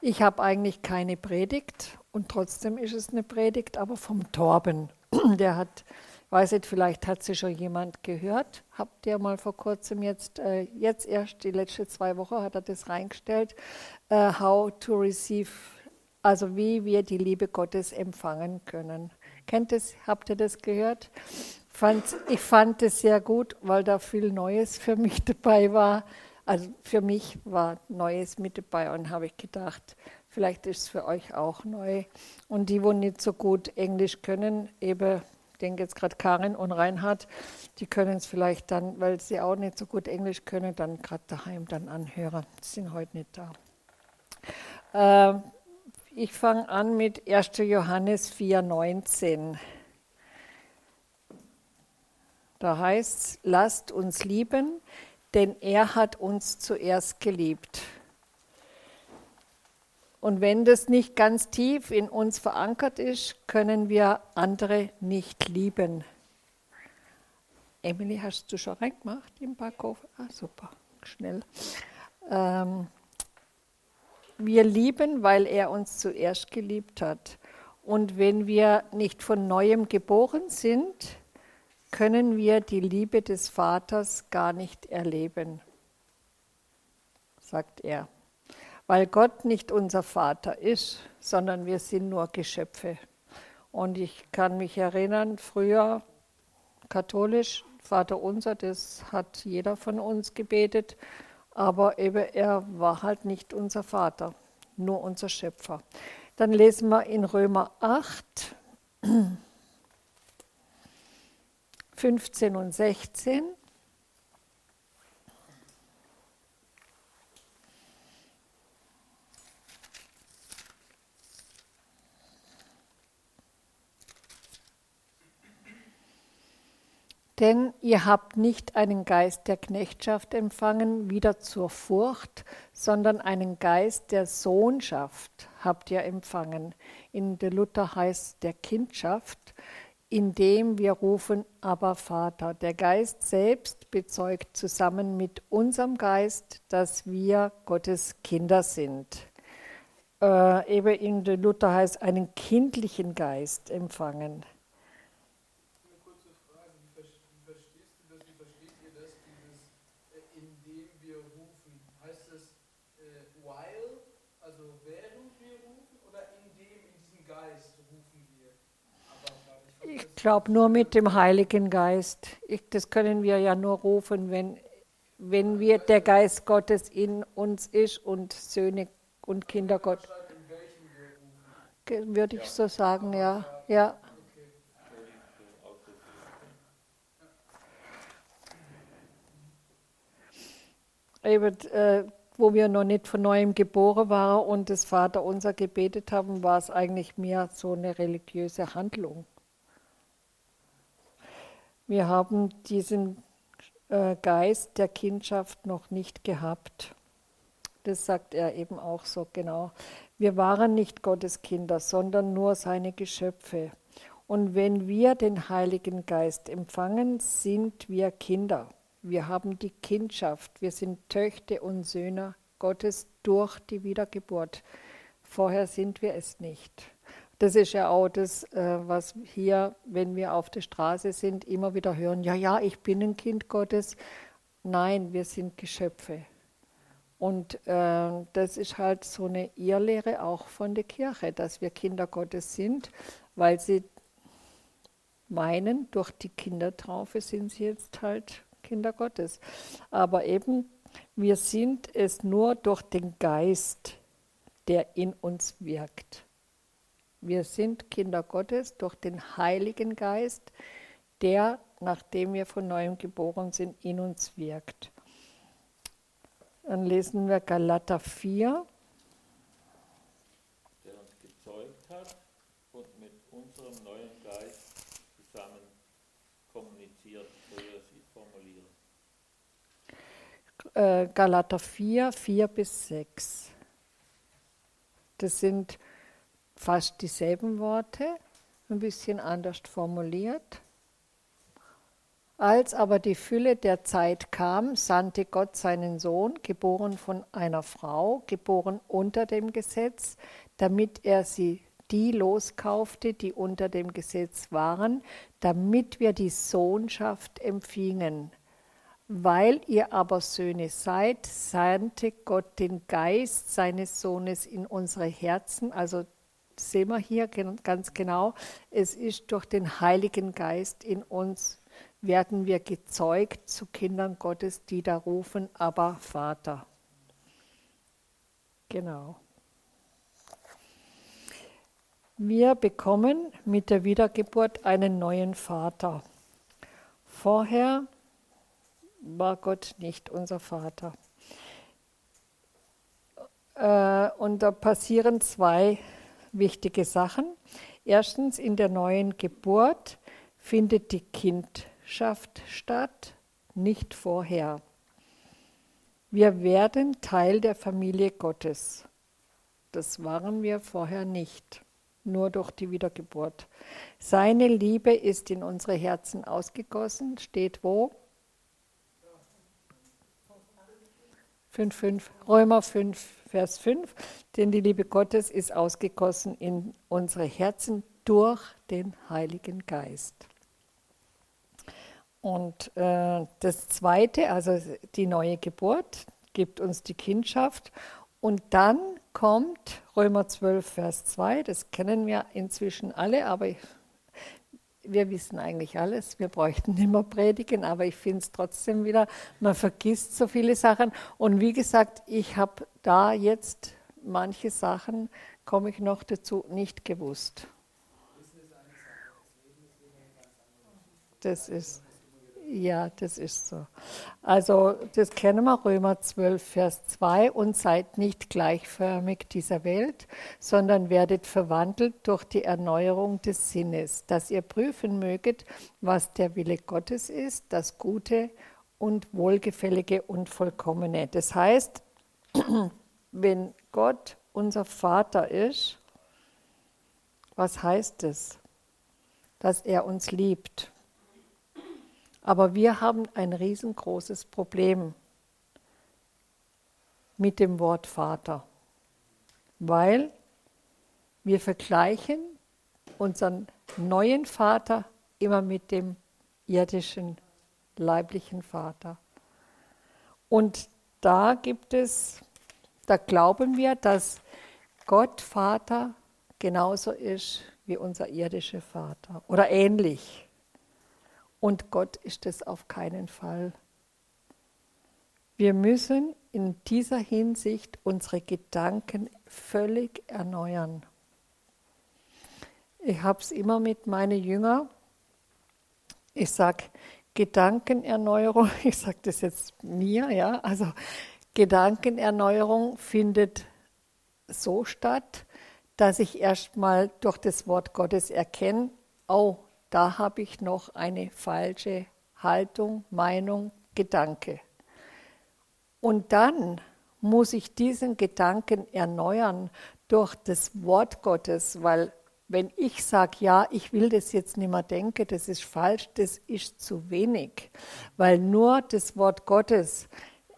Ich habe eigentlich keine Predigt und trotzdem ist es eine Predigt, aber vom Torben. Der hat, weiß nicht, vielleicht hat sie schon jemand gehört. Habt ihr mal vor kurzem jetzt, äh, jetzt erst die letzten zwei Wochen hat er das reingestellt, uh, How to Receive, also wie wir die Liebe Gottes empfangen können. Kennt es, habt ihr das gehört? Fand, ich fand es sehr gut, weil da viel Neues für mich dabei war. Also für mich war Neues mit dabei und habe ich gedacht, vielleicht ist es für euch auch neu. Und die, wo nicht so gut Englisch können, eben, ich denke jetzt gerade Karin und Reinhard, die können es vielleicht dann, weil sie auch nicht so gut Englisch können, dann gerade daheim dann anhören. Die sind heute nicht da. Äh, ich fange an mit 1. Johannes 4,19. Da heißt es, lasst uns lieben, denn er hat uns zuerst geliebt. Und wenn das nicht ganz tief in uns verankert ist, können wir andere nicht lieben. Emily, hast du schon reingemacht im Backofen? Ah, super, schnell. Ähm, wir lieben, weil er uns zuerst geliebt hat. Und wenn wir nicht von neuem geboren sind, können wir die Liebe des Vaters gar nicht erleben, sagt er. Weil Gott nicht unser Vater ist, sondern wir sind nur Geschöpfe. Und ich kann mich erinnern, früher katholisch, Vater unser, das hat jeder von uns gebetet, aber eben er war halt nicht unser Vater, nur unser Schöpfer. Dann lesen wir in Römer 8, 15 und 16. Denn ihr habt nicht einen Geist der Knechtschaft empfangen, wieder zur Furcht, sondern einen Geist der Sohnschaft habt ihr empfangen. In der Luther heißt der Kindschaft indem wir rufen, aber Vater. Der Geist selbst bezeugt zusammen mit unserem Geist, dass wir Gottes Kinder sind. Äh, eben in der Luther heißt einen kindlichen Geist empfangen. Ich glaube nur mit dem Heiligen Geist. Ich, das können wir ja nur rufen, wenn, wenn wir der Geist Gottes in uns ist und Söhne und Kinder Gott. Würde ich so sagen, ja. ja. Eben, äh, wo wir noch nicht von neuem geboren waren und das Vater unser gebetet haben, war es eigentlich mehr so eine religiöse Handlung. Wir haben diesen äh, Geist der Kindschaft noch nicht gehabt. Das sagt er eben auch so genau. Wir waren nicht Gottes Kinder, sondern nur seine Geschöpfe. Und wenn wir den Heiligen Geist empfangen, sind wir Kinder. Wir haben die Kindschaft. Wir sind Töchter und Söhne Gottes durch die Wiedergeburt. Vorher sind wir es nicht. Das ist ja auch das, äh, was hier, wenn wir auf der Straße sind, immer wieder hören, ja, ja, ich bin ein Kind Gottes. Nein, wir sind Geschöpfe. Und äh, das ist halt so eine Irrlehre auch von der Kirche, dass wir Kinder Gottes sind, weil sie meinen, durch die Kindertraufe sind sie jetzt halt Kinder Gottes. Aber eben, wir sind es nur durch den Geist, der in uns wirkt. Wir sind Kinder Gottes durch den Heiligen Geist, der, nachdem wir von neuem geboren sind, in uns wirkt. Dann lesen wir Galater 4. Der uns gezeugt hat und mit unserem neuen Geist zusammen kommuniziert, so wir sie formulieren. Äh, Galater 4, 4 bis 6. Das sind fast dieselben Worte, ein bisschen anders formuliert. Als aber die Fülle der Zeit kam, sandte Gott seinen Sohn, geboren von einer Frau, geboren unter dem Gesetz, damit er sie die loskaufte, die unter dem Gesetz waren, damit wir die Sohnschaft empfingen. Weil ihr aber Söhne seid, sandte Gott den Geist seines Sohnes in unsere Herzen. Also sehen wir hier ganz genau, es ist durch den Heiligen Geist in uns, werden wir gezeugt zu Kindern Gottes, die da rufen, aber Vater. Genau. Wir bekommen mit der Wiedergeburt einen neuen Vater. Vorher war Gott nicht unser Vater. Äh, und da passieren zwei wichtige Sachen. Erstens, in der neuen Geburt findet die Kindschaft statt, nicht vorher. Wir werden Teil der Familie Gottes. Das waren wir vorher nicht, nur durch die Wiedergeburt. Seine Liebe ist in unsere Herzen ausgegossen, steht wo? 5, 5, Römer 5, Vers 5. Denn die Liebe Gottes ist ausgegossen in unsere Herzen durch den Heiligen Geist. Und äh, das Zweite, also die neue Geburt, gibt uns die Kindschaft. Und dann kommt Römer 12, Vers 2, das kennen wir inzwischen alle, aber wir wissen eigentlich alles, wir bräuchten nicht mehr predigen, aber ich finde es trotzdem wieder, man vergisst so viele Sachen. Und wie gesagt, ich habe da jetzt manche Sachen, komme ich noch dazu, nicht gewusst. Das ist ja, das ist so. Also das kennen wir, Römer 12, Vers 2, und seid nicht gleichförmig dieser Welt, sondern werdet verwandelt durch die Erneuerung des Sinnes, dass ihr prüfen möget, was der Wille Gottes ist, das Gute und Wohlgefällige und Vollkommene. Das heißt, wenn Gott unser Vater ist, was heißt es? Dass er uns liebt aber wir haben ein riesengroßes Problem mit dem Wort Vater, weil wir vergleichen unseren neuen Vater immer mit dem irdischen, leiblichen Vater. Und da gibt es, da glauben wir, dass Gott Vater genauso ist wie unser irdischer Vater oder ähnlich. Und Gott ist es auf keinen Fall. Wir müssen in dieser Hinsicht unsere Gedanken völlig erneuern. Ich habe es immer mit meinen Jüngern. Ich sage Gedankenerneuerung, ich sage das jetzt mir, ja, also Gedankenerneuerung findet so statt, dass ich erstmal durch das Wort Gottes erkenne, oh, da habe ich noch eine falsche Haltung, Meinung, Gedanke. Und dann muss ich diesen Gedanken erneuern durch das Wort Gottes, weil wenn ich sage, ja, ich will das jetzt nicht mehr denken, das ist falsch, das ist zu wenig, weil nur das Wort Gottes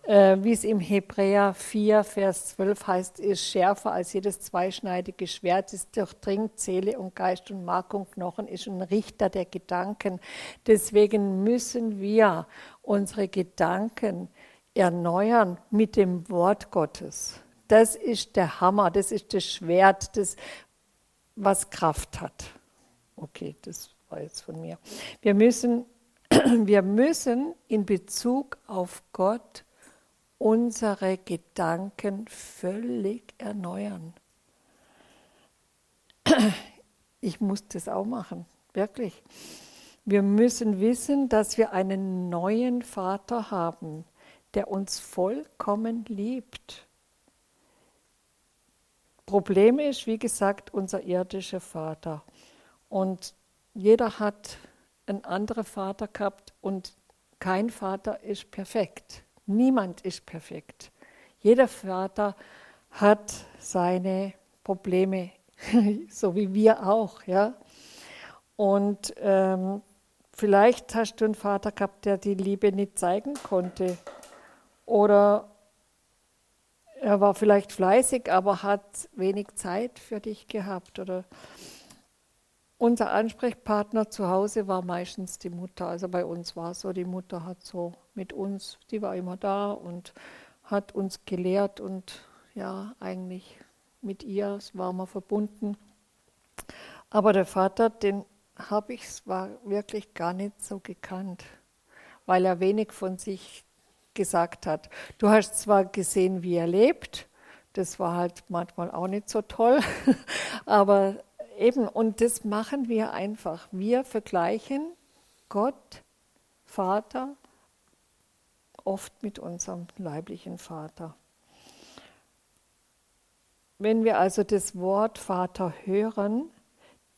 äh, wie es im Hebräer 4, Vers 12 heißt, ist schärfer als jedes zweischneidige Schwert, ist durchdringt Seele und Geist und Mark und Knochen, ist ein Richter der Gedanken. Deswegen müssen wir unsere Gedanken erneuern mit dem Wort Gottes. Das ist der Hammer, das ist das Schwert, das, was Kraft hat. Okay, das war jetzt von mir. Wir müssen, wir müssen in Bezug auf Gott unsere Gedanken völlig erneuern. Ich muss das auch machen, wirklich. Wir müssen wissen, dass wir einen neuen Vater haben, der uns vollkommen liebt. Problem ist, wie gesagt, unser irdischer Vater. Und jeder hat einen anderen Vater gehabt und kein Vater ist perfekt. Niemand ist perfekt. Jeder Vater hat seine Probleme, so wie wir auch. Ja? Und ähm, vielleicht hast du einen Vater gehabt, der die Liebe nicht zeigen konnte. Oder er war vielleicht fleißig, aber hat wenig Zeit für dich gehabt. Oder unser Ansprechpartner zu Hause war meistens die Mutter. Also bei uns war es so, die Mutter hat so mit uns, die war immer da und hat uns gelehrt und ja, eigentlich mit ihr waren wir verbunden. Aber der Vater, den habe ich zwar wirklich gar nicht so gekannt, weil er wenig von sich gesagt hat. Du hast zwar gesehen, wie er lebt, das war halt manchmal auch nicht so toll, aber eben, und das machen wir einfach. Wir vergleichen Gott, Vater, oft mit unserem leiblichen Vater. Wenn wir also das Wort Vater hören,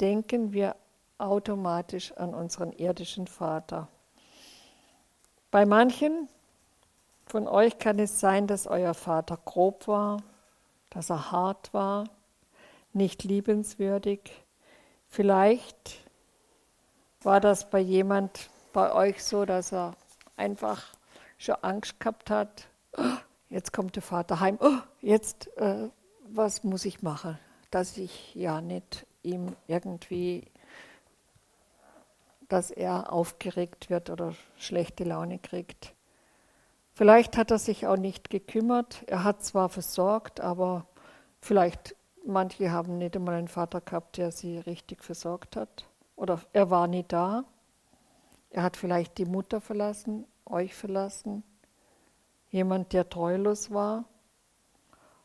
denken wir automatisch an unseren irdischen Vater. Bei manchen von euch kann es sein, dass euer Vater grob war, dass er hart war, nicht liebenswürdig. Vielleicht war das bei jemand bei euch so, dass er einfach schon Angst gehabt hat. Oh, jetzt kommt der Vater heim. Oh, jetzt, äh, was muss ich machen, dass ich ja nicht ihm irgendwie dass er aufgeregt wird oder schlechte Laune kriegt. Vielleicht hat er sich auch nicht gekümmert. Er hat zwar versorgt, aber vielleicht manche haben nicht einmal einen Vater gehabt, der sie richtig versorgt hat. Oder er war nie da. Er hat vielleicht die Mutter verlassen, euch verlassen. Jemand, der treulos war.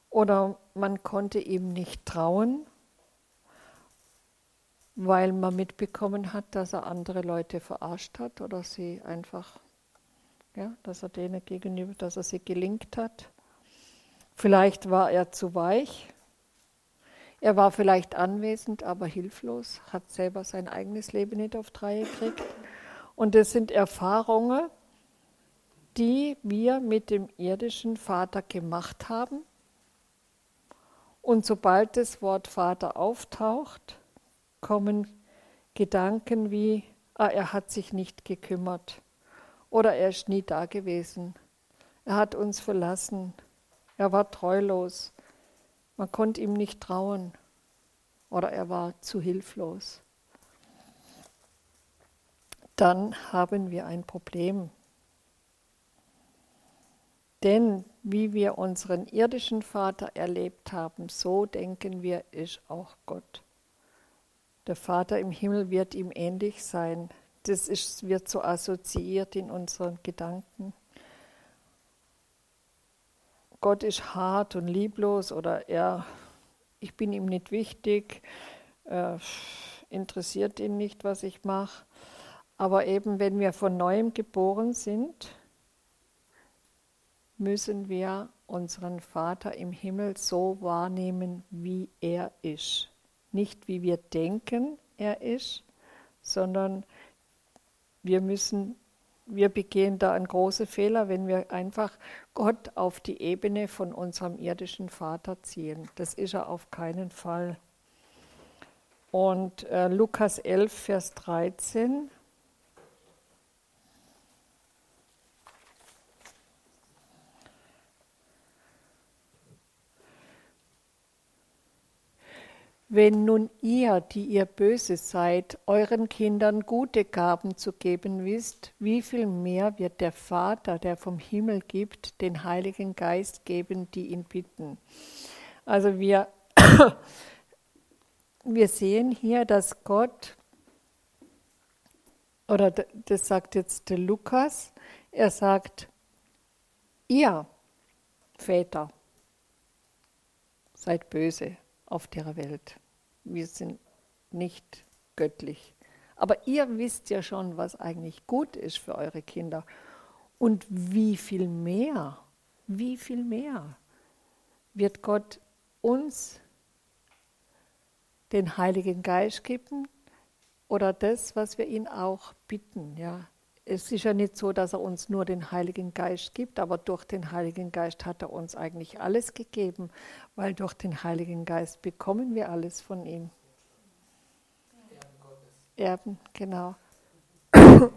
Oder man konnte ihm nicht trauen weil man mitbekommen hat, dass er andere Leute verarscht hat oder sie einfach, ja, dass er denen gegenüber, dass er sie gelingt hat. Vielleicht war er zu weich. Er war vielleicht anwesend, aber hilflos, hat selber sein eigenes Leben nicht auf Reihe gekriegt. Und das sind Erfahrungen, die wir mit dem irdischen Vater gemacht haben. Und sobald das Wort Vater auftaucht, kommen Gedanken wie, ah, er hat sich nicht gekümmert oder er ist nie da gewesen, er hat uns verlassen, er war treulos, man konnte ihm nicht trauen oder er war zu hilflos. Dann haben wir ein Problem. Denn wie wir unseren irdischen Vater erlebt haben, so denken wir, ist auch Gott. Der Vater im Himmel wird ihm ähnlich sein. Das ist, wird so assoziiert in unseren Gedanken. Gott ist hart und lieblos oder er, ich bin ihm nicht wichtig, äh, interessiert ihn nicht, was ich mache. Aber eben, wenn wir von neuem geboren sind, müssen wir unseren Vater im Himmel so wahrnehmen, wie er ist nicht wie wir denken, er ist, sondern wir müssen, wir begehen da einen großen Fehler, wenn wir einfach Gott auf die Ebene von unserem irdischen Vater ziehen. Das ist er auf keinen Fall. Und äh, Lukas 11, Vers 13 Wenn nun ihr, die ihr böse seid, euren Kindern gute Gaben zu geben wisst, wie viel mehr wird der Vater, der vom Himmel gibt, den Heiligen Geist geben, die ihn bitten. Also wir, wir sehen hier, dass Gott, oder das sagt jetzt der Lukas, er sagt, ihr Väter seid böse auf der Welt. Wir sind nicht göttlich. Aber ihr wisst ja schon, was eigentlich gut ist für eure Kinder. Und wie viel mehr, wie viel mehr wird Gott uns den Heiligen Geist geben oder das, was wir ihn auch bitten, ja, es ist ja nicht so, dass er uns nur den Heiligen Geist gibt, aber durch den Heiligen Geist hat er uns eigentlich alles gegeben, weil durch den Heiligen Geist bekommen wir alles von ihm. Erben, genau.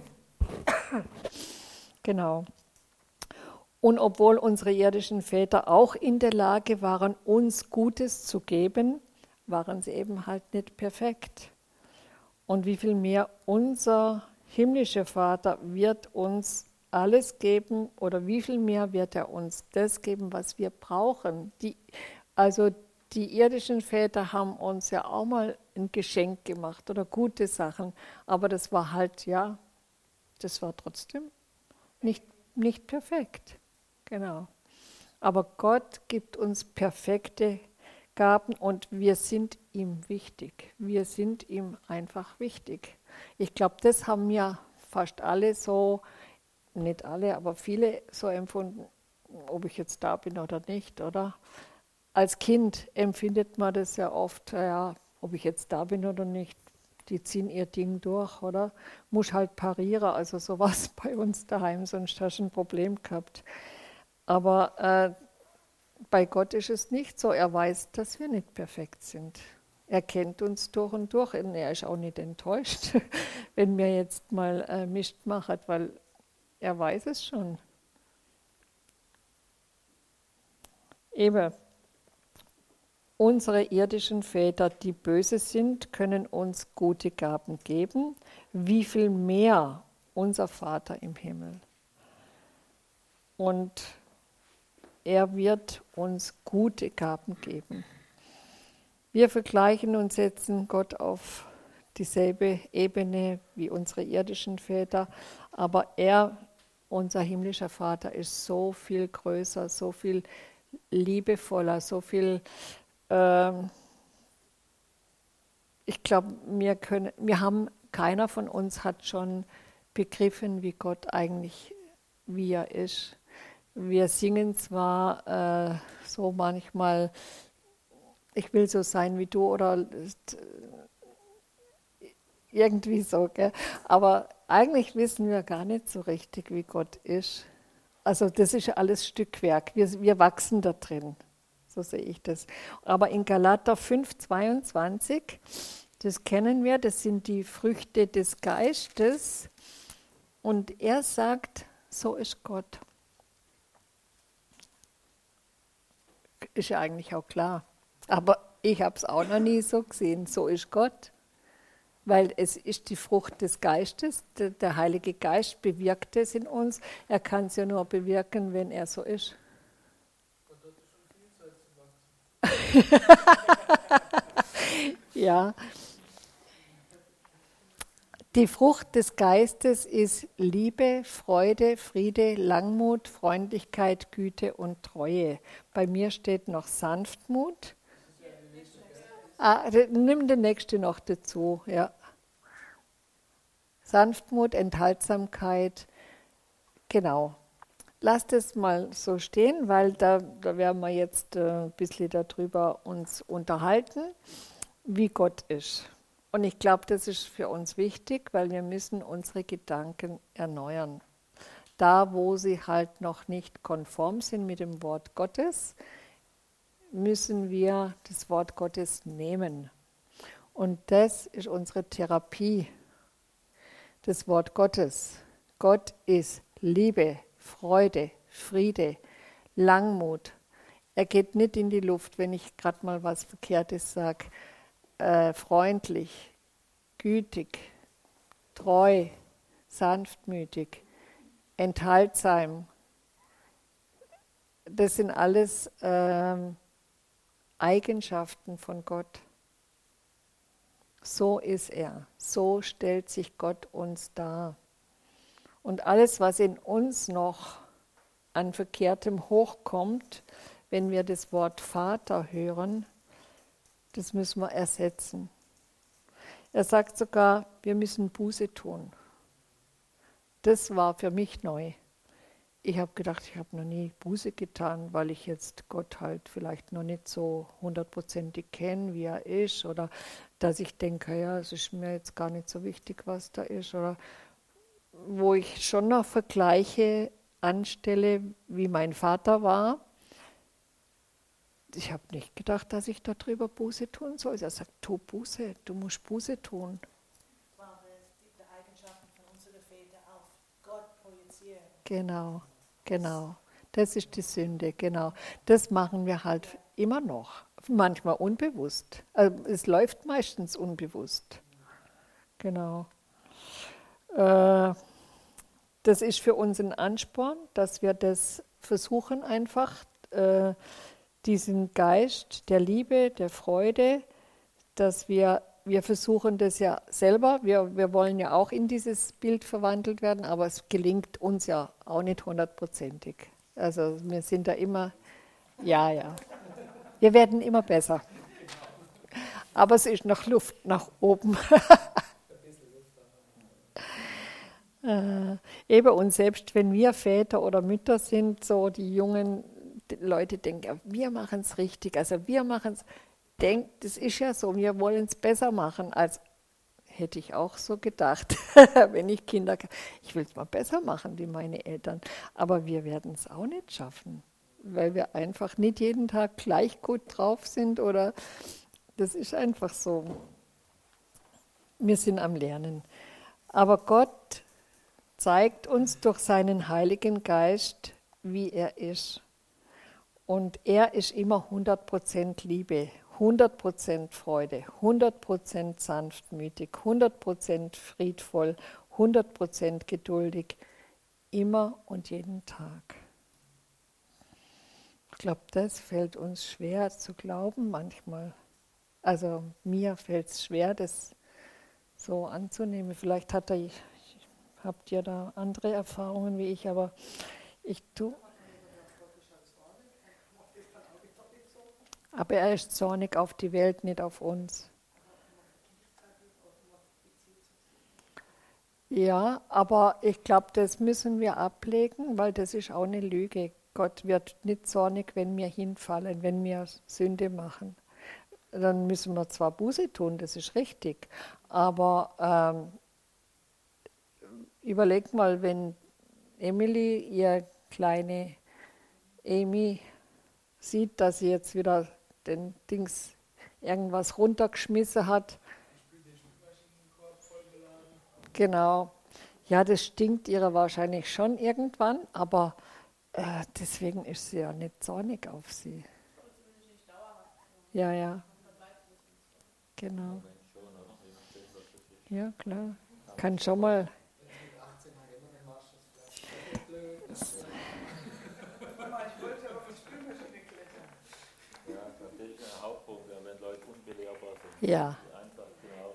genau. Und obwohl unsere irdischen Väter auch in der Lage waren, uns Gutes zu geben, waren sie eben halt nicht perfekt. Und wie viel mehr unser himmlischer Vater wird uns alles geben oder wie viel mehr wird er uns das geben, was wir brauchen. Die, also die irdischen Väter haben uns ja auch mal ein Geschenk gemacht oder gute Sachen, aber das war halt, ja, das war trotzdem nicht, nicht perfekt. Genau. Aber Gott gibt uns perfekte Gaben und wir sind ihm wichtig. Wir sind ihm einfach wichtig. Ich glaube, das haben ja fast alle so, nicht alle, aber viele so empfunden, ob ich jetzt da bin oder nicht, oder? Als Kind empfindet man das ja oft, ja, ob ich jetzt da bin oder nicht. Die ziehen ihr Ding durch, oder? Muss halt parieren, also sowas bei uns daheim, sonst hast du ein Problem gehabt. Aber äh, bei Gott ist es nicht so. Er weiß, dass wir nicht perfekt sind. Er kennt uns durch und durch und er ist auch nicht enttäuscht, wenn wir jetzt mal äh, Mist machen, weil er weiß es schon. Eben, unsere irdischen Väter, die böse sind, können uns gute Gaben geben. Wie viel mehr unser Vater im Himmel. Und er wird uns gute Gaben geben. Wir vergleichen und setzen Gott auf dieselbe Ebene wie unsere irdischen Väter, aber er, unser himmlischer Vater, ist so viel größer, so viel liebevoller, so viel. Äh, ich glaube, wir können, wir haben, keiner von uns hat schon begriffen, wie Gott eigentlich, wie er ist. Wir singen zwar äh, so manchmal, ich will so sein wie du oder irgendwie so, gell? aber eigentlich wissen wir gar nicht so richtig, wie Gott ist. Also das ist alles Stückwerk, wir, wir wachsen da drin, so sehe ich das. Aber in Galater 5, 22, das kennen wir, das sind die Früchte des Geistes und er sagt, so ist Gott. ist ja eigentlich auch klar. Aber ich habe es auch noch nie so gesehen. So ist Gott. Weil es ist die Frucht des Geistes. Der, Heilige Geist bewirkt es in uns. Er kann es ja nur bewirken, wenn er so ist. ja. Die Frucht des Geistes ist Liebe, Freude, Friede, Langmut, Freundlichkeit, Güte und Treue. Bei mir steht noch Sanftmut. Ah, nimm den nächsten noch dazu, ja. Sanftmut, Enthaltsamkeit, genau. Lasst es mal so stehen, weil da, da werden wir jetzt äh, ein bisschen darüber uns unterhalten, wie Gott ist. Und ich glaube, das ist für uns wichtig, weil wir müssen unsere Gedanken erneuern. Da, wo sie halt noch nicht konform sind mit dem Wort Gottes, müssen wir das Wort Gottes nehmen. Und das ist unsere Therapie, das Wort Gottes. Gott ist Liebe, Freude, Friede, Langmut. Er geht nicht in die Luft, wenn ich gerade mal was Verkehrtes sage äh, freundlich, gütig, treu, sanftmütig, enthaltsam. Das sind alles ähm, Eigenschaften von Gott. So ist er, so stellt sich Gott uns dar. Und alles, was in uns noch an Verkehrtem hochkommt, wenn wir das Wort Vater hören, das müssen wir ersetzen. Er sagt sogar, wir müssen Buße tun. Das war für mich neu. Ich habe gedacht, ich habe noch nie Buße getan, weil ich jetzt Gott halt vielleicht noch nicht so hundertprozentig kenne, wie er ist, oder dass ich denke, ja, es ist mir jetzt gar nicht so wichtig, was da ist, oder wo ich schon noch Vergleiche anstelle, wie mein Vater war ich habe nicht gedacht, dass ich darüber Buße tun soll. Er sagt, tu Buße, du musst Buße tun. Genau, genau. Das ist die Sünde, genau. Das machen wir halt immer noch, manchmal unbewusst. Also es läuft meistens unbewusst. Genau. Äh, das ist für uns ein Ansporn, dass wir das versuchen einfach, äh, diesen Geist der Liebe, der Freude, dass wir, wir versuchen das ja selber, wir, wir wollen ja auch in dieses Bild verwandelt werden, aber es gelingt uns ja auch nicht hundertprozentig. Also wir sind da immer, ja, ja, wir werden immer besser. Aber es ist noch Luft nach oben. äh, eben und selbst wenn wir Väter oder Mütter sind, so die jungen Leute denken, wir machen es richtig, also wir machen es, denkt, das ist ja so, wir wollen es besser machen, als hätte ich auch so gedacht, wenn ich Kinder, ich will es mal besser machen wie meine Eltern, aber wir werden es auch nicht schaffen, weil wir einfach nicht jeden Tag gleich gut drauf sind oder das ist einfach so. Wir sind am Lernen. Aber Gott zeigt uns durch seinen Heiligen Geist, wie er ist. Und er ist immer 100% Liebe, 100% Freude, 100% sanftmütig, 100% friedvoll, 100% geduldig, immer und jeden Tag. Ich glaube, das fällt uns schwer zu glauben manchmal. Also mir fällt es schwer, das so anzunehmen. Vielleicht hat er, habt ihr da andere Erfahrungen wie ich, aber ich tue. Aber er ist zornig auf die Welt, nicht auf uns. Ja, aber ich glaube, das müssen wir ablegen, weil das ist auch eine Lüge. Gott wird nicht zornig, wenn wir hinfallen, wenn wir Sünde machen. Dann müssen wir zwar Buße tun, das ist richtig, aber ähm, überleg mal, wenn Emily, ihr kleine Amy, sieht, dass sie jetzt wieder den Dings irgendwas runtergeschmissen hat. Genau. Ja, das stinkt ihrer wahrscheinlich schon irgendwann, aber äh, deswegen ist sie ja nicht zornig auf sie. Ja, ja. Genau. Ja, klar. Kann schon mal. Ja.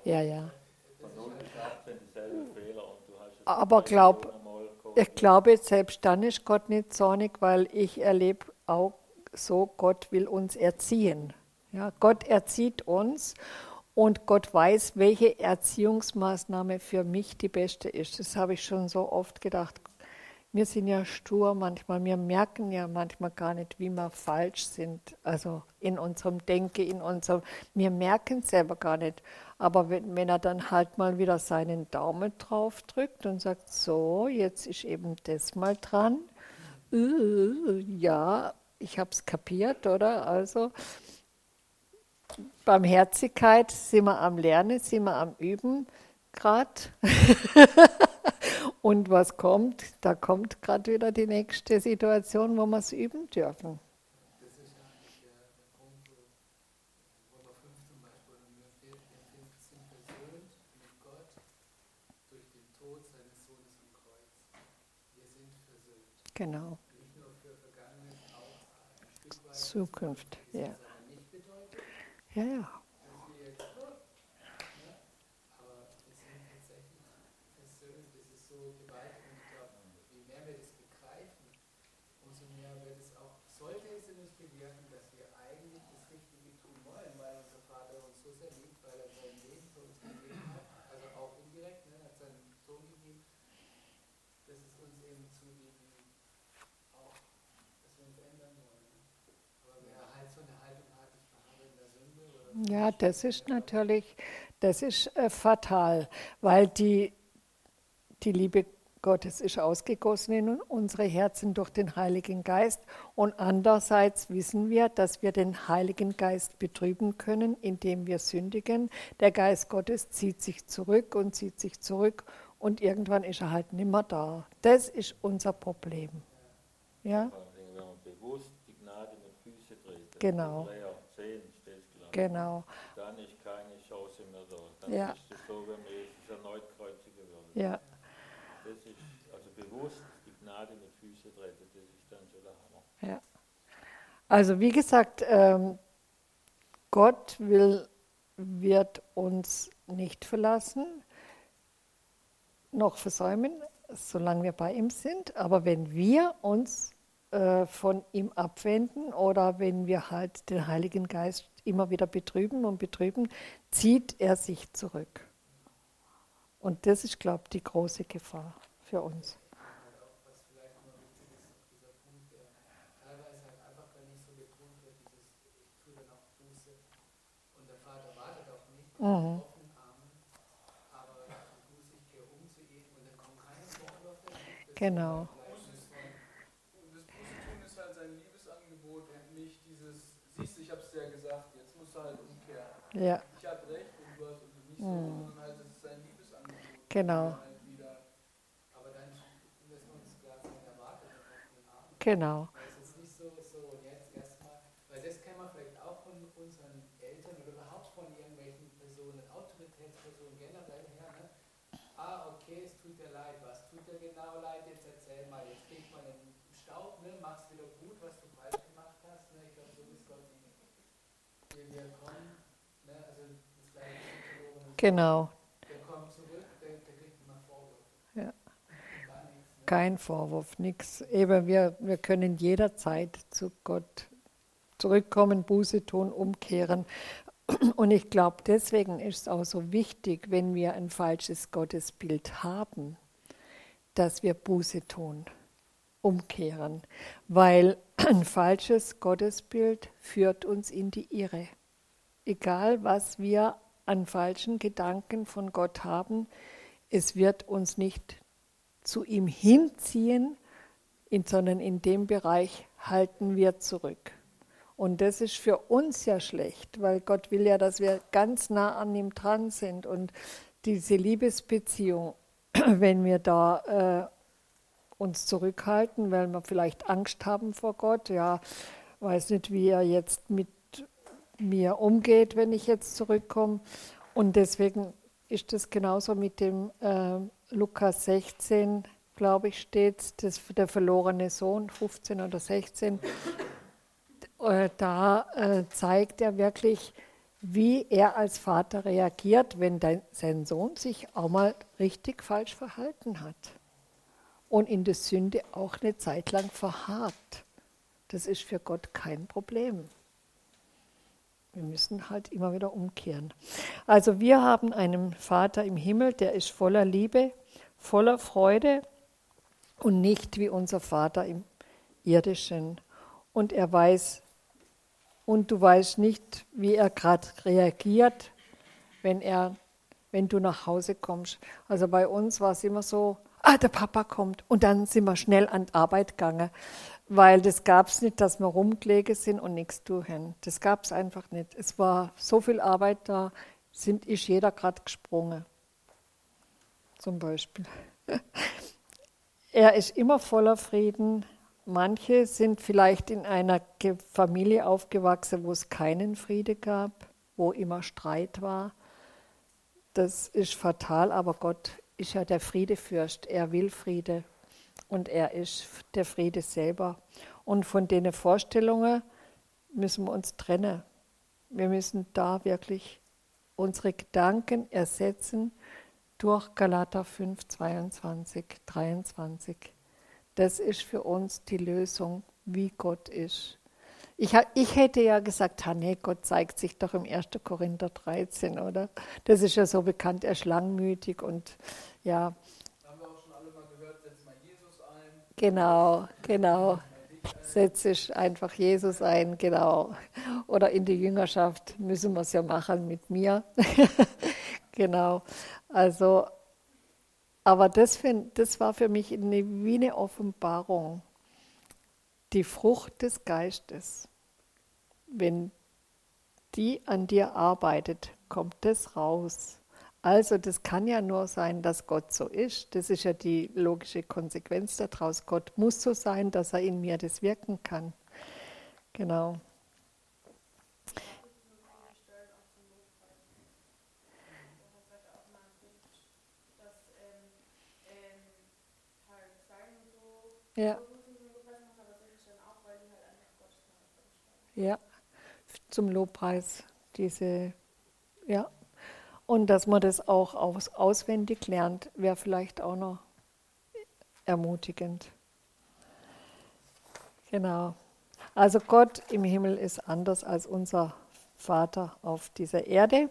Ja, ja. Aber glaub, ich glaube, selbst dann ist Gott nicht zornig, weil ich erlebe auch so, Gott will uns erziehen. Ja, Gott erzieht uns und Gott weiß, welche Erziehungsmaßnahme für mich die beste ist. Das habe ich schon so oft gedacht. Wir sind ja stur manchmal, wir merken ja manchmal gar nicht, wie wir falsch sind. Also in unserem Denken, in unserem, wir merken es selber gar nicht. Aber wenn, wenn er dann halt mal wieder seinen Daumen drauf drückt und sagt, so, jetzt ist eben das mal dran. Äh, ja, ich habe es kapiert, oder? Also Barmherzigkeit sind wir am Lernen, sind wir am Üben gerade. Und was kommt? Da kommt gerade wieder die nächste Situation, wo wir es üben dürfen. Das ist eigentlich der, der Punkt, wo Römer 5 zum Beispiel, wir sind versöhnt mit Gott durch den Tod seines Sohnes am Kreuz. Wir sind versöhnt. Genau. Nicht nur für Vergangenes, auch ein Stück weit. Zukunft, ja. Ja, ja. Ja, das ist natürlich, das ist äh, fatal, weil die, die Liebe Gottes ist ausgegossen in unsere Herzen durch den Heiligen Geist. Und andererseits wissen wir, dass wir den Heiligen Geist betrüben können, indem wir sündigen. Der Geist Gottes zieht sich zurück und zieht sich zurück und irgendwann ist er halt nimmer da. Das ist unser Problem. Ja? Wenn Genau. dann ist keine Chance mehr da. Dann Ja. ist es so, wenn man Jesus erneut kreuzigen würde. Ja, Das ist also bewusst die Gnade mit Füßen treten, das ist dann schon der Hammer. ja. Also wie gesagt, ähm, Gott will, wird uns nicht verlassen, noch versäumen, solange wir bei ihm sind. Aber wenn wir uns äh, von ihm abwenden oder wenn wir halt den Heiligen Geist immer wieder betrüben und betrüben, zieht er sich zurück. Und das ist, glaube ich, die große Gefahr für uns. Was vielleicht Ja, Ich hab recht und du hast und nicht so, Mhm. sondern halt, es ist sein Liebesangebot. Genau. Halt aber er Armen. genau. Es ist nicht so, so jetzt erstmal, weil das kennen wir vielleicht auch von unseren Eltern oder überhaupt von irgendwelchen Personen, Autoritätspersonen generell her. Ne? Ah, okay, es tut dir leid. Was tut dir genau leid? Jetzt erzähl mal, jetzt krieg mal den Staub, ne? mach's wieder gut, was du falsch gemacht hast. Ne? Ich glaube, so ist Gott. Wir, wir kommen, ne? also das gleiche Psychologen, Genau. der kommt zurück, der, der kriegt immer Vorwürfe. Ja. Kein Vorwurf, nichts. Eben, wir, wir können jederzeit zu Gott zurückkommen, Buße tun, umkehren. Und ich glaube, deswegen ist es auch so wichtig, wenn wir ein falsches Gottesbild haben, dass wir Buße tun, umkehren. Weil ein falsches Gottesbild führt uns in die Irre. Egal, was wir an falschen Gedanken von Gott haben, es wird uns nicht zu ihm hinziehen, in, sondern in dem Bereich halten wir zurück. Und das ist für uns ja schlecht, weil Gott will ja, dass wir ganz nah an ihm dran sind. Und diese Liebesbeziehung, wenn wir da äh, uns zurückhalten, weil wir vielleicht Angst haben vor Gott, ja, weiß nicht, wie er jetzt mit mir umgeht, wenn ich jetzt zurückkomme. Und deswegen ist das genauso mit dem äh, Lukas 16, glaube ich, steht das der verlorene Sohn, 15 oder 16. Äh, da äh, zeigt er wirklich, wie er als Vater reagiert, wenn dein, sein Sohn sich auch mal richtig falsch verhalten hat und in der Sünde auch eine Zeit lang verharrt. Das ist für Gott kein Problem. Wir müssen halt immer wieder umkehren. Also wir haben einen Vater im Himmel, der ist voller Liebe, voller Freude und nicht wie unser Vater im irdischen. Und er weiß, und du weißt nicht, wie er gerade reagiert, wenn er, wenn du nach Hause kommst. Also bei uns war es immer so, ah, der Papa kommt. Und dann sind wir schnell an die Arbeit gegangen, weil das gab es nicht, dass wir rumgelegen sind und nichts tun. Das gab es einfach nicht. Es war so viel Arbeit da, sind, ist jeder gerade gesprungen. Zum Beispiel. Er ist immer voller Frieden. Manche sind vielleicht in einer Familie aufgewachsen, wo es keinen Friede gab, wo immer Streit war. Das ist fatal, aber Gott ist ja der Friedefürst. Er will Friede und er ist der Friede selber. Und von den Vorstellungen müssen wir uns trennen. Wir müssen da wirklich unsere Gedanken ersetzen durch Galater 5, 22, 23. Das ist für uns die Lösung, wie Gott ist. Ich, ich hätte ja gesagt, nee, Gott zeigt sich doch im 1. Korinther 13, oder? Das ist ja so bekannt, er ist langmütig und ja. haben wir auch schon alle mal gehört, setz mal Jesus ein. Genau, genau. Setze ich einfach Jesus ein, genau. Oder in die Jüngerschaft müssen wir es ja machen mit mir. genau. Also, aber das, find, das war für mich eine, wie eine Offenbarung. Die Frucht des Geistes. Wenn die an dir arbeitet, kommt das raus. Also das kann ja nur sein, dass Gott so ist. Das ist ja die logische Konsequenz daraus. Gott muss so sein, dass er in mir das wirken kann. Genau. Ja. Ja, zum Lobpreis, diese, ja. Und dass man das auch aus, auswendig lernt, wäre vielleicht auch noch ermutigend. Genau. Also Gott im Himmel ist anders als unser Vater auf dieser Erde.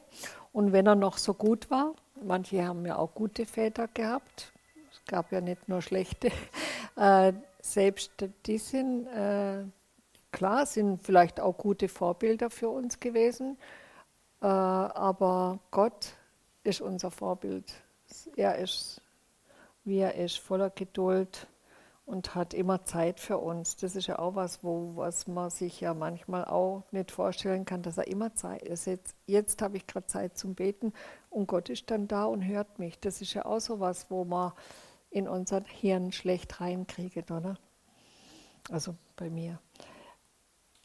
Und wenn er noch so gut war, manche haben ja auch gute Väter gehabt, es gab ja nicht nur schlechte, äh, selbst die sind, äh, klar, sind vielleicht auch gute Vorbilder für uns gewesen, aber Gott ist unser Vorbild. Er ist, wie er ist, voller Geduld und hat immer Zeit für uns. Das ist ja auch was, wo, was man sich ja manchmal auch nicht vorstellen kann, dass er immer Zeit ist. Jetzt, jetzt habe ich gerade Zeit zum Beten und Gott ist dann da und hört mich. Das ist ja auch so was, wo man in unser Hirn schlecht reinkriegen, oder? Also bei mir.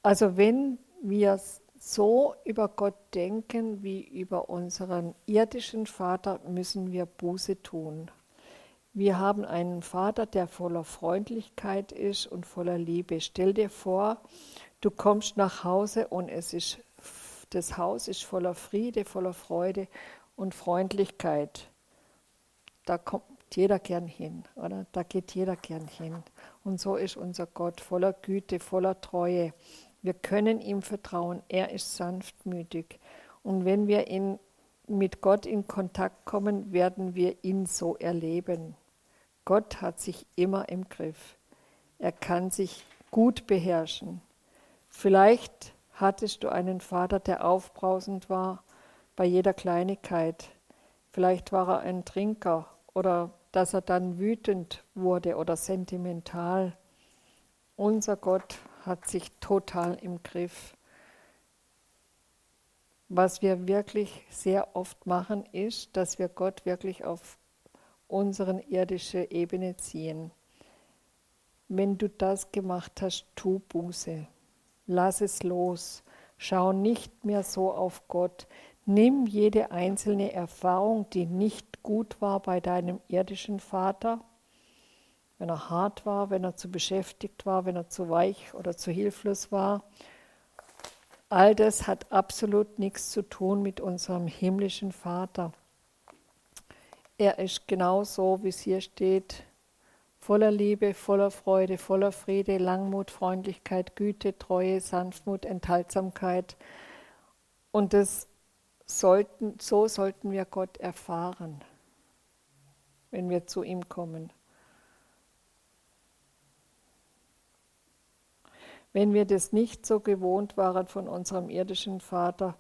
Also wenn wir so über Gott denken wie über unseren irdischen Vater, müssen wir Buße tun. Wir haben einen Vater, der voller Freundlichkeit ist und voller Liebe. Stell dir vor, du kommst nach Hause und es ist, das Haus ist voller Friede, voller Freude und Freundlichkeit. Da kommt jeder gern hin, oder? Da geht jeder gern hin. Und so ist unser Gott voller Güte, voller Treue. Wir können ihm vertrauen. Er ist sanftmütig. Und wenn wir in, mit Gott in Kontakt kommen, werden wir ihn so erleben. Gott hat sich immer im Griff. Er kann sich gut beherrschen. Vielleicht hattest du einen Vater, der aufbrausend war bei jeder Kleinigkeit. Vielleicht war er ein Trinker oder dass er dann wütend wurde oder sentimental. Unser Gott hat sich total im Griff. Was wir wirklich sehr oft machen, ist, dass wir Gott wirklich auf unsere irdische Ebene ziehen. Wenn du das gemacht hast, tu Buße. Lass es los. Schau nicht mehr so auf Gott. Nimm jede einzelne Erfahrung, die nicht gut war bei deinem irdischen Vater, wenn er hart war, wenn er zu beschäftigt war, wenn er zu weich oder zu hilflos war. All das hat absolut nichts zu tun mit unserem himmlischen Vater. Er ist genauso, wie es hier steht, voller Liebe, voller Freude, voller Friede, Langmut, Freundlichkeit, Güte, Treue, Sanftmut, Enthaltsamkeit. Und das sollten, so sollten wir Gott erfahren, wenn wir zu ihm kommen. Wenn wir das nicht so gewohnt waren von unserem irdischen Vater,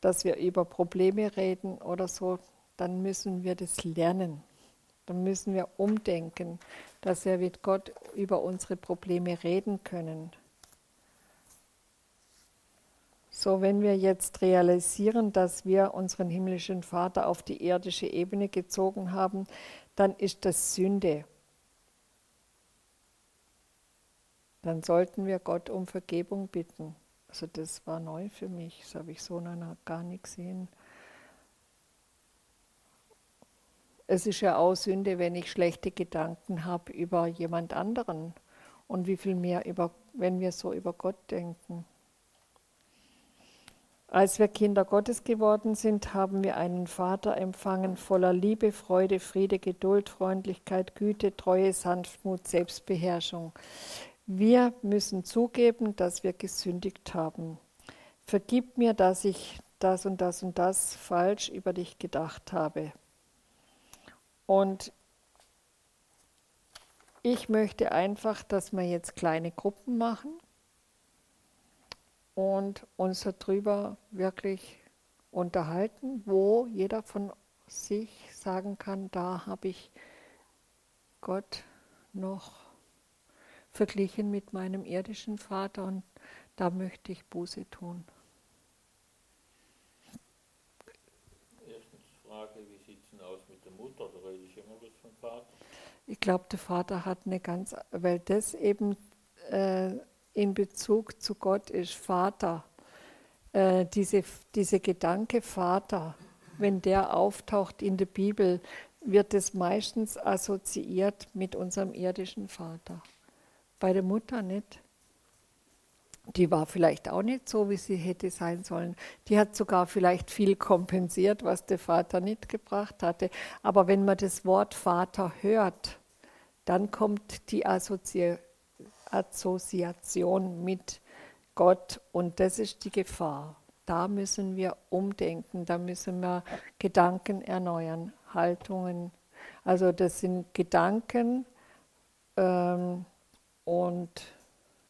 dass wir über Probleme reden oder so, dann müssen wir das lernen. Dann müssen wir umdenken, dass wir mit Gott über unsere Probleme reden können. So, wenn wir jetzt realisieren, dass wir unseren himmlischen Vater auf die irdische Ebene gezogen haben, dann ist das Sünde. Dann sollten wir Gott um Vergebung bitten. Also das war neu für mich, das habe ich so noch gar nicht gesehen. Es ist ja auch Sünde, wenn ich schlechte Gedanken habe über jemand anderen und wie viel mehr über, wenn wir so über Gott denken. Als wir Kinder Gottes geworden sind, haben wir einen Vater empfangen voller Liebe, Freude, Friede, Geduld, Freundlichkeit, Güte, Treue, Sanftmut, Selbstbeherrschung. Wir müssen zugeben, dass wir gesündigt haben. Vergib mir, dass ich das und das und das falsch über dich gedacht habe. Und ich möchte einfach, dass wir jetzt kleine Gruppen machen und uns darüber wirklich unterhalten, wo jeder von sich sagen kann, da habe ich Gott noch verglichen mit meinem irdischen Vater und da möchte ich Buße tun. Erstens Frage, wie sieht es denn aus mit der Mutter? Da rede ich immer bloß vom Vater. Ich glaube, der Vater hat eine ganz, weil das eben äh, in Bezug zu Gott ist, Vater. Äh, diese, diese Gedanke Vater, wenn der auftaucht in der Bibel, wird es meistens assoziiert mit unserem irdischen Vater. Bei der Mutter nicht. Die war vielleicht auch nicht so, wie sie hätte sein sollen. Die hat sogar vielleicht viel kompensiert, was der Vater nicht gebracht hatte. Aber wenn man das Wort Vater hört, dann kommt die Assozi Assoziation mit Gott und das ist die Gefahr. Da müssen wir umdenken, da müssen wir Gedanken erneuern, Haltungen. Also das sind Gedanken ähm, und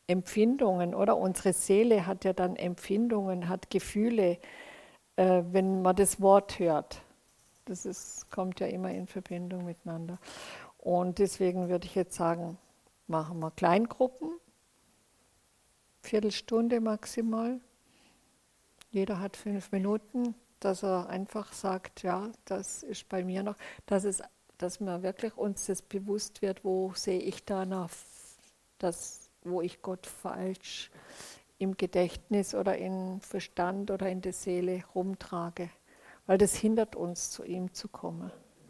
Empfindungen, oder? Unsere Seele hat ja dann Empfindungen, hat Gefühle, äh, wenn man das Wort hört. Das ist, kommt ja immer in Verbindung miteinander. Und deswegen würde ich jetzt sagen, machen wir Kleingruppen, Viertelstunde maximal. Jeder hat fünf Minuten, dass er einfach sagt, ja, das ist bei mir noch, dass, es, dass wir wirklich uns das bewusst wird, wo sehe ich da noch das wo ich Gott falsch im Gedächtnis oder im Verstand oder in der Seele rumtrage, weil das hindert uns, zu ihm zu kommen.